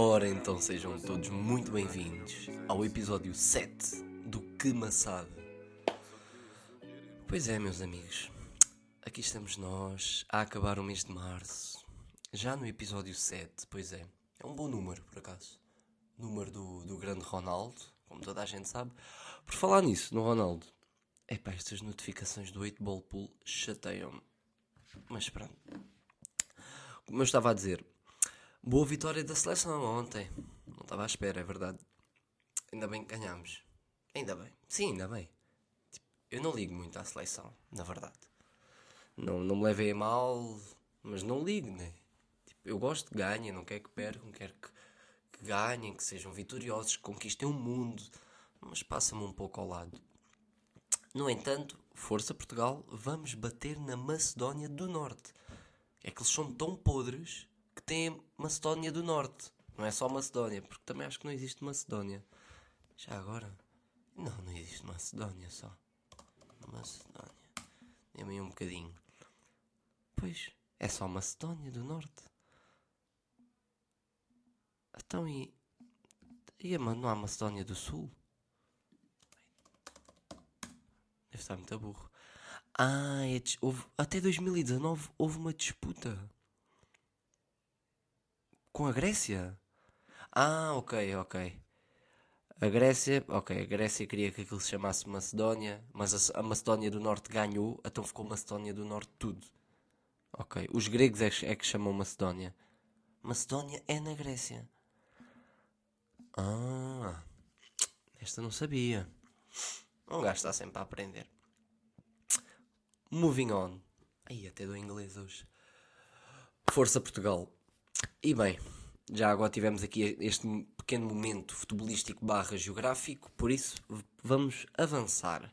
Ora então sejam todos muito bem-vindos ao episódio 7 do Que Maçada. Pois é, meus amigos, aqui estamos nós a acabar o mês de março, já no episódio 7, pois é, é um bom número por acaso. Número do, do grande Ronaldo, como toda a gente sabe. Por falar nisso, no Ronaldo, epá, estas notificações do 8 Ball Pool chateiam-me. Mas pronto. Como eu estava a dizer, boa vitória da seleção ontem. Não estava à espera, é verdade. Ainda bem que ganhámos. Ainda bem. Sim, ainda bem. Tipo, eu não ligo muito à seleção, na verdade. Não, não me levei a mal, mas não ligo, né? Tipo, eu gosto de ganhar, não quero que percam, quero que, que ganhem, que sejam vitoriosos, que conquistem o mundo. Mas passa-me um pouco ao lado. No entanto, força Portugal, vamos bater na Macedónia do Norte. É que eles são tão podres têm Macedónia do Norte. Não é só Macedónia, porque também acho que não existe Macedónia. Já agora? Não, não existe Macedónia só. Macedónia. Dê-me um bocadinho. Pois, é só Macedónia do Norte. Então e. E não há Macedónia do Sul? Deve estar muito burro. Ah, é houve, até 2019 houve uma disputa com a Grécia. Ah, ok, ok. A Grécia, ok, a Grécia queria que aquilo se chamasse Macedónia, mas a, a Macedónia do Norte ganhou, então ficou Macedónia do Norte tudo. Ok, os gregos é, é que chamam Macedónia. Macedónia é na Grécia. Ah, esta não sabia. Um gajo está sempre a aprender. Moving on. Aí até do inglês hoje. Força Portugal. E bem, já agora tivemos aqui este pequeno momento futebolístico barra geográfico, por isso vamos avançar.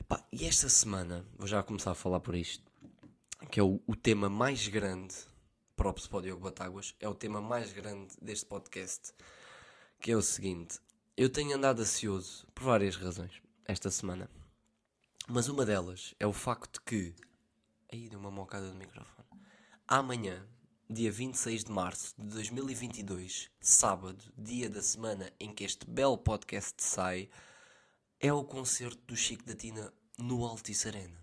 Epá, e esta semana, vou já começar a falar por isto, que é o, o tema mais grande, próprio para o Diogo Batáguas, é o tema mais grande deste podcast, que é o seguinte, eu tenho andado ansioso por várias razões esta semana. Mas uma delas é o facto que. Aí deu uma mocada do microfone. Amanhã, dia 26 de março de 2022, sábado, dia da semana em que este belo podcast sai, é o concerto do Chico da Tina no Altice Arena.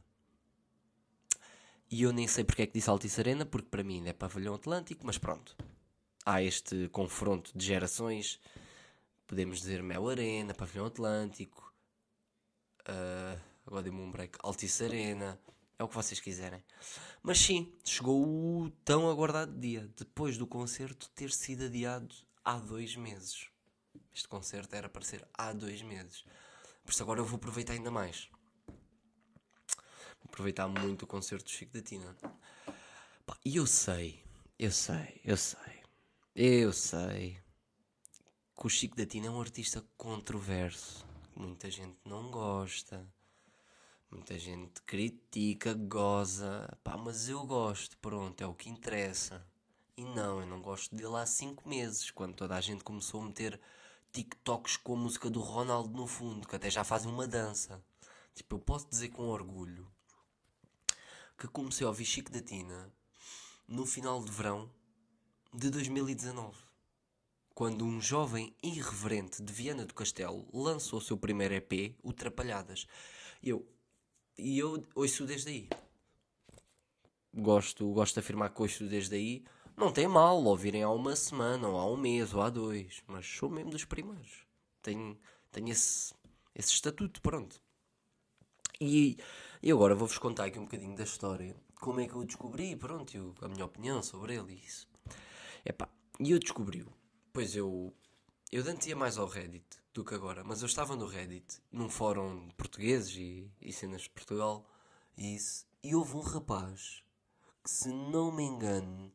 E eu nem sei porque é que disse Altice Arena, porque para mim ainda é pavilhão atlântico, mas pronto. Há este confronto de gerações. Podemos dizer Mel Arena, pavilhão atlântico. Uh, agora dei-me um break. Altice Arena. É o que vocês quiserem. Mas sim, chegou o tão aguardado dia, depois do concerto ter sido adiado há dois meses. Este concerto era para ser há dois meses. Por isso agora eu vou aproveitar ainda mais. Vou aproveitar muito o concerto do Chico da Tina. E eu sei, eu sei, eu sei, eu sei que o Chico da Tina é um artista controverso. Muita gente não gosta Muita gente critica, goza, pá, mas eu gosto, pronto, é o que interessa. E não, eu não gosto dele há 5 meses, quando toda a gente começou a meter TikToks com a música do Ronaldo no fundo, que até já fazem uma dança. Tipo, eu posso dizer com orgulho que comecei a ouvir Chico da Tina no final de verão de 2019. Quando um jovem irreverente de Viana do Castelo lançou o seu primeiro EP, o Trapalhadas. Eu, e eu ouço desde aí. Gosto, gosto de afirmar que ouço desde aí. Não tem mal ouvirem há uma semana, ou há um mês, ou há dois. Mas sou mesmo dos primeiros. Tenho, tenho esse, esse estatuto, pronto. E, e agora vou-vos contar aqui um bocadinho da história. Como é que eu descobri, pronto, eu, a minha opinião sobre ele e isso. Epá, e eu descobri-o. Pois eu, eu antes mais ao Reddit do que agora, mas eu estava no Reddit, num fórum de portugueses e, e cenas de Portugal, e, isso, e houve um rapaz que, se não me engano,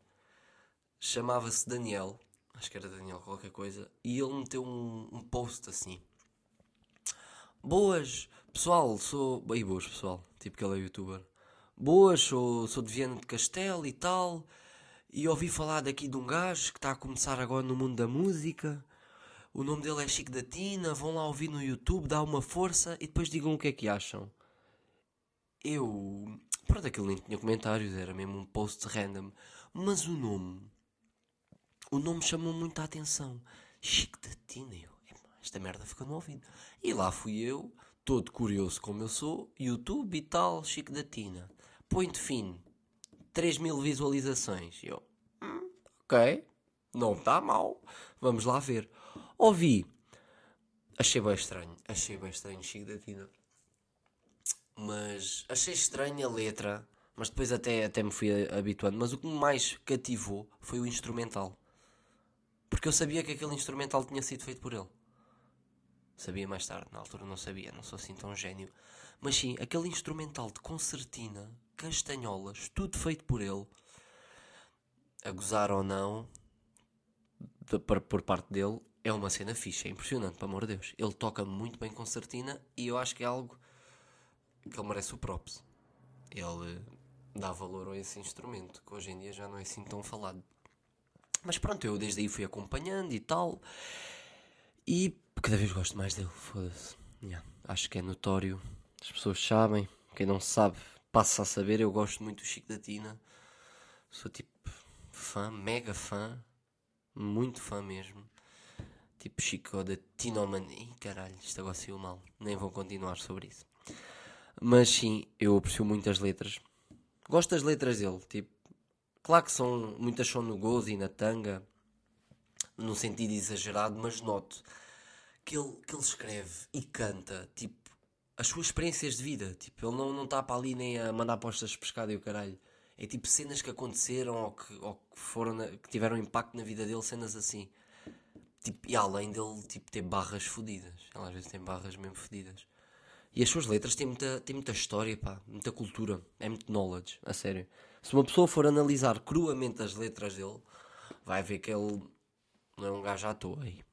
chamava-se Daniel, acho que era Daniel qualquer coisa, e ele meteu um, um post assim. Boas, pessoal, sou. Bem, boas, pessoal, tipo que ele é youtuber. Boas, sou, sou de Viana de Castelo e tal, e ouvi falar daqui de um gajo que está a começar agora no mundo da música o nome dele é Chico da Tina, vão lá ouvir no YouTube, dá uma força e depois digam o que é que acham. Eu. Pronto, aquilo nem tinha comentários, era mesmo um post random. Mas o nome. o nome chamou muita atenção. Chico da Tina. Eu, esta merda ficou no ouvido. E lá fui eu, todo curioso como eu sou, YouTube e tal, Chico da Tina. Point fino. 3 mil visualizações. Eu, hum, ok, não está mal. Vamos lá ver. Ouvi. Achei bem estranho. Achei bem estranho Chico da Tina. Mas achei estranha a letra. Mas depois até, até me fui habituando. Mas o que me mais cativou foi o instrumental. Porque eu sabia que aquele instrumental tinha sido feito por ele. Sabia mais tarde, na altura não sabia, não sou assim tão gênio. Mas sim, aquele instrumental de concertina, castanholas, tudo feito por ele. A gozar ou não, por, por parte dele, é uma cena fixa, é impressionante, pelo amor de Deus. Ele toca muito bem concertina e eu acho que é algo que ele merece o props. Ele dá valor a esse instrumento, que hoje em dia já não é assim tão falado. Mas pronto, eu desde aí fui acompanhando e tal. E cada vez gosto mais dele, foda-se. Yeah, acho que é notório. As pessoas sabem. Quem não sabe, passa a saber. Eu gosto muito do Chico da Tina. Sou tipo fã, mega fã. Muito fã mesmo. Tipo Chico da Tinoman. Ih, caralho, isto agora saiu mal. Nem vou continuar sobre isso. Mas sim, eu aprecio muito as letras. Gosto das letras dele. Tipo, claro que são muitas são no gozo e na tanga. No sentido exagerado, mas noto que ele, que ele escreve e canta, tipo, as suas experiências de vida. Tipo, ele não está para ali nem a mandar postas de pescado e o caralho. É tipo cenas que aconteceram ou que, ou que foram na, que tiveram impacto na vida dele, cenas assim. Tipo, e além dele tipo, ter barras fodidas. Ele às vezes tem barras mesmo fodidas. E as suas letras têm muita, têm muita história, pá, muita cultura, é muito knowledge, a sério. Se uma pessoa for analisar cruamente as letras dele, vai ver que ele não é um gajo à toa aí.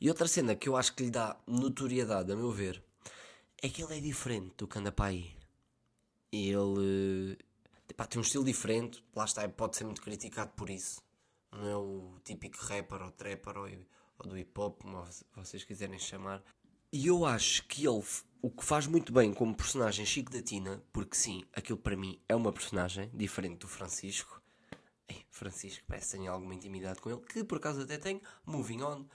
E outra cena que eu acho que lhe dá notoriedade, a meu ver, é que ele é diferente do que anda para aí. Ele pá, tem um estilo diferente, lá está, pode ser muito criticado por isso. Não é o típico rapper ou trapper ou, ou do hip hop, como vocês quiserem chamar. E eu acho que ele o que faz muito bem como personagem Chico da Tina, porque sim, aquilo para mim é uma personagem diferente do Francisco. Francisco parece que tenho alguma intimidade com ele, que por acaso até tenho. Moving on.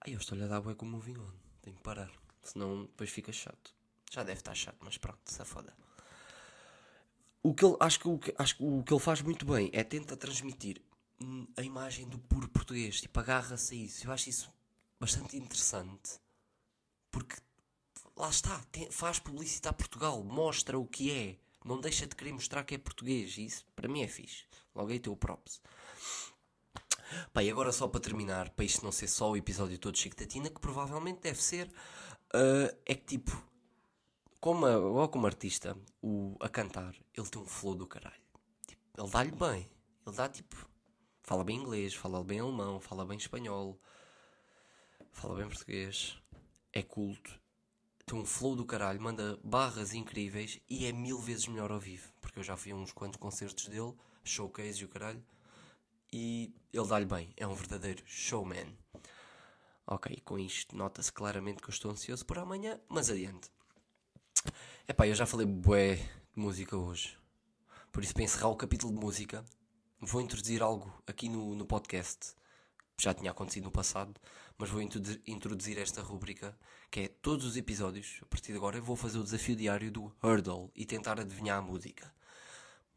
Ai, eu estou-lhe a dar bué com moving on. Tenho que parar. Senão depois fica chato. Já deve estar chato, mas pronto, se foda. O que ele, acho, que, o que, acho que o que ele faz muito bem é tenta transmitir hum, a imagem do puro português. Tipo, agarra-se a isso. Eu acho isso bastante interessante. Porque, lá está, tem, faz publicitar Portugal. Mostra o que é. Não deixa de querer mostrar que é português. E isso, para mim, é fixe. Logo aí teu props. Pá, e agora só para terminar, para isto não ser só o episódio todo de Chico Tatina, que provavelmente deve ser, uh, é que tipo, como, a, como artista, o, a cantar, ele tem um flow do caralho. Tipo, ele dá-lhe bem. Ele dá tipo, fala bem inglês, fala bem alemão, fala bem espanhol, fala bem português, é culto, tem um flow do caralho, manda barras incríveis e é mil vezes melhor ao vivo. Porque eu já a uns quantos concertos dele, showcase e o caralho e ele dá-lhe bem, é um verdadeiro showman. Ok, com isto nota-se claramente que eu estou ansioso por amanhã, mas adiante. Epá, eu já falei bué de música hoje. Por isso, para encerrar o capítulo de música, vou introduzir algo aqui no, no podcast. Já tinha acontecido no passado, mas vou introduzir esta rúbrica, que é todos os episódios, a partir de agora, eu vou fazer o desafio diário do Hurdle e tentar adivinhar a música.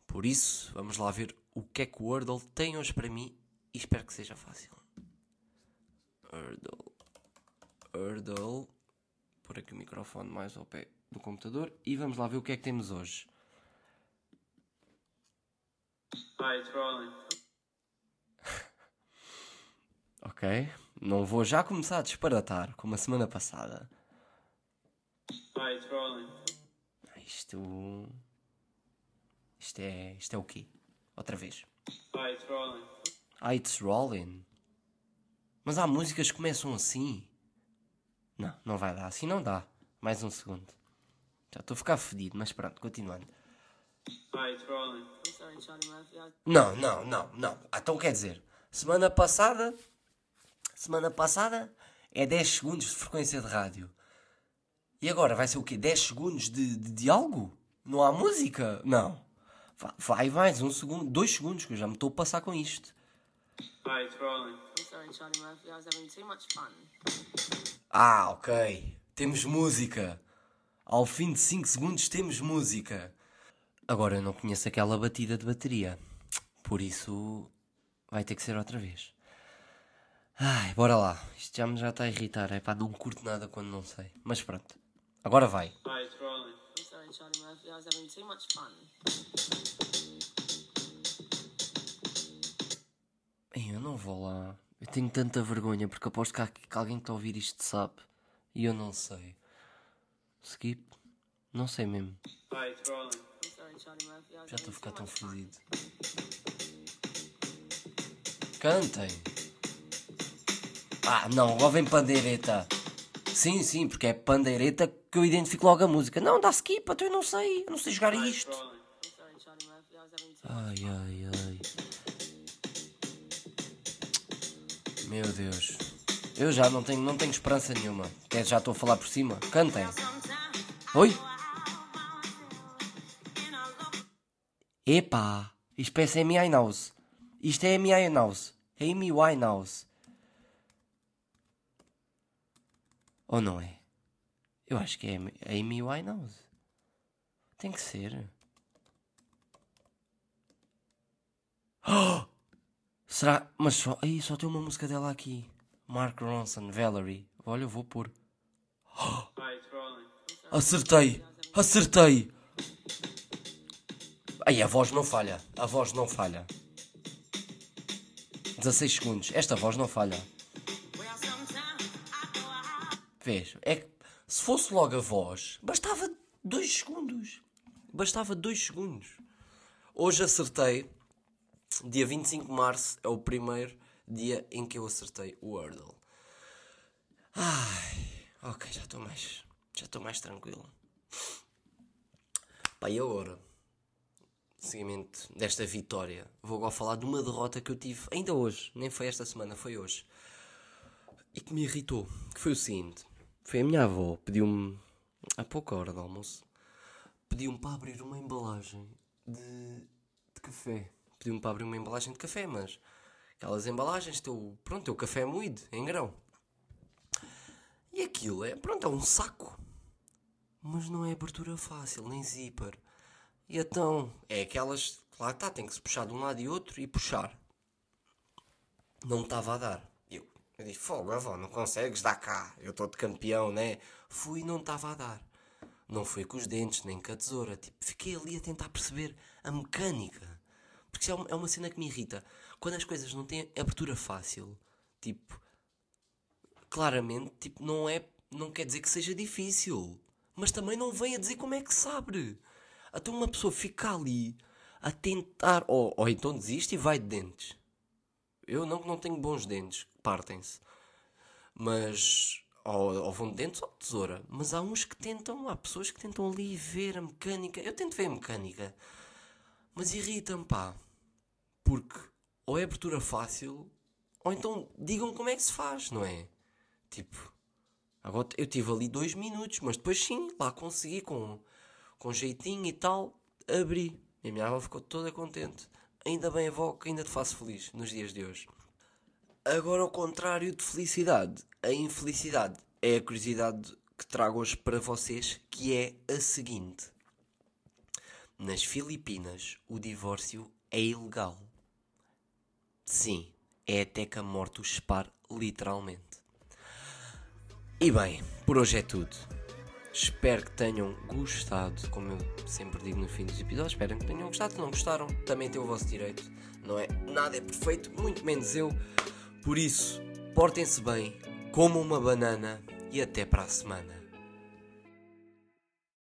Por isso, vamos lá ver o que é que o Wordle tem hoje para mim e espero que seja fácil. Wordle. Wordle. Por aqui o microfone mais ao pé do computador e vamos lá ver o que é que temos hoje. Hi, it's rolling. ok. Não vou já começar a disparatar como a semana passada. Hi, it's rolling. Isto. Isto é, isto é o quê? Outra vez. Ah, it's rolling. Ah, it's rolling. Mas há músicas que começam assim. Não, não vai dar. Assim não dá. Mais um segundo. Já estou a ficar fedido, mas pronto, continuando. Não, não, não, não. Então quer dizer, semana passada. Semana passada é 10 segundos de frequência de rádio. E agora vai ser o quê? 10 segundos de, de diálogo? Não há música? Não. Vai mais um segundo, dois segundos, que eu já me estou a passar com isto. Hi, it's rolling. I'm sorry, Charlie Murphy. I was having too much fun. Ah, ok. Temos música. Ao fim de 5 segundos temos música. Agora eu não conheço aquela batida de bateria. Por isso vai ter que ser outra vez. Ai, bora lá. Isto já me já está a irritar. É pá, não curto nada quando não sei. Mas pronto. Agora vai. Hi, it's rolling. I'm sorry, Charlie Murphy. I was having too much fun. Ei, eu não vou lá. Eu tenho tanta vergonha porque aposto que, há- que alguém que está a ouvir isto sabe. E eu não sei. Skip? Não sei mesmo. Já estou a ficar tão fodido. Cantem. Ah, não, lá vem pandeireta. Sim, sim, porque é pandeireta que eu identifico logo a música. Não, dá skip, então eu não sei. Eu não sei jogar isto. Ai, ai, ai. Meu Deus. Eu já não tenho, não tenho esperança nenhuma. Quer já estou a falar por cima? Cantem. Oi? Epá, isto parece Amy Winehouse. Isto é Amy Winehouse. Amy Winehouse. Ou não é? Eu acho que é Amy- Amy Winehouse. Tem que ser. Será? Mas só. Aí só tem uma música dela aqui. Mark Ronson, Valerie. Olha, eu vou pôr. Rolling. Acertei! Acertei! Aí a voz não falha. A voz não falha. 16 segundos. Esta voz não falha. Vês? É que se fosse logo a voz, bastava 2 segundos. Bastava 2 segundos. Hoje acertei. Dia 25 de março é o primeiro dia em que eu acertei o Wordle. Ai, ok, já estou mais. Já estou mais tranquilo. Pá, e agora? Seguimento desta vitória, vou agora falar de uma derrota que eu tive ainda hoje, nem foi esta semana, foi hoje. E que me irritou, que foi o seguinte. Foi a minha avó, pediu-me, há pouca hora do almoço, pediu-me para abrir uma embalagem de, de café. Pediu-me para abrir uma embalagem de café, mas aquelas embalagens, teu, pronto, é o café moído, em grão. E aquilo é, pronto, é um saco. Mas não é abertura fácil, nem zíper. E então, é aquelas, lá está, tem que se puxar de um lado e outro e puxar. Não estava a dar. Eu, eu disse, fogo, avó, não consegues, dá cá. Eu estou de campeão, né? Fui e não estava a dar. Não foi com os dentes, nem com a tesoura. Tipo, fiquei ali a tentar perceber a mecânica. Porque isso é uma, é uma cena que me irrita. Quando as coisas não têm abertura fácil, tipo, claramente, tipo, não é, não quer dizer que seja difícil, mas também não vem a dizer como é que sabe. Até uma pessoa fica ali a tentar, ou, ou então desiste e vai de dentes. Eu não que não tenho bons dentes, partem-se. Mas ou, ou vão de dentes ou de tesoura. Mas há uns que tentam, há pessoas que tentam ali ver a mecânica. Eu tento ver a mecânica. Mas irrita-me, pá. Porque ou é abertura fácil, ou então digam como é que se faz, não é? Tipo, agora eu tive ali dois minutos, mas depois sim, lá consegui com, com jeitinho e tal, abri. E a minha avó ficou toda contente. Ainda bem, avó, que ainda te faço feliz nos dias de hoje. Agora, ao contrário de felicidade, a infelicidade é a curiosidade que trago hoje para vocês, que é a seguinte. Nas Filipinas, o divórcio é ilegal. Sim, é até que a morte os separe literalmente. E bem, por hoje é tudo. Espero que tenham gostado, como eu sempre digo no fim dos episódios. Espero que tenham gostado. Se não gostaram, também tem o vosso direito. Não é? Nada é perfeito, muito menos eu. Por isso, portem-se bem, comam uma banana e até para a semana.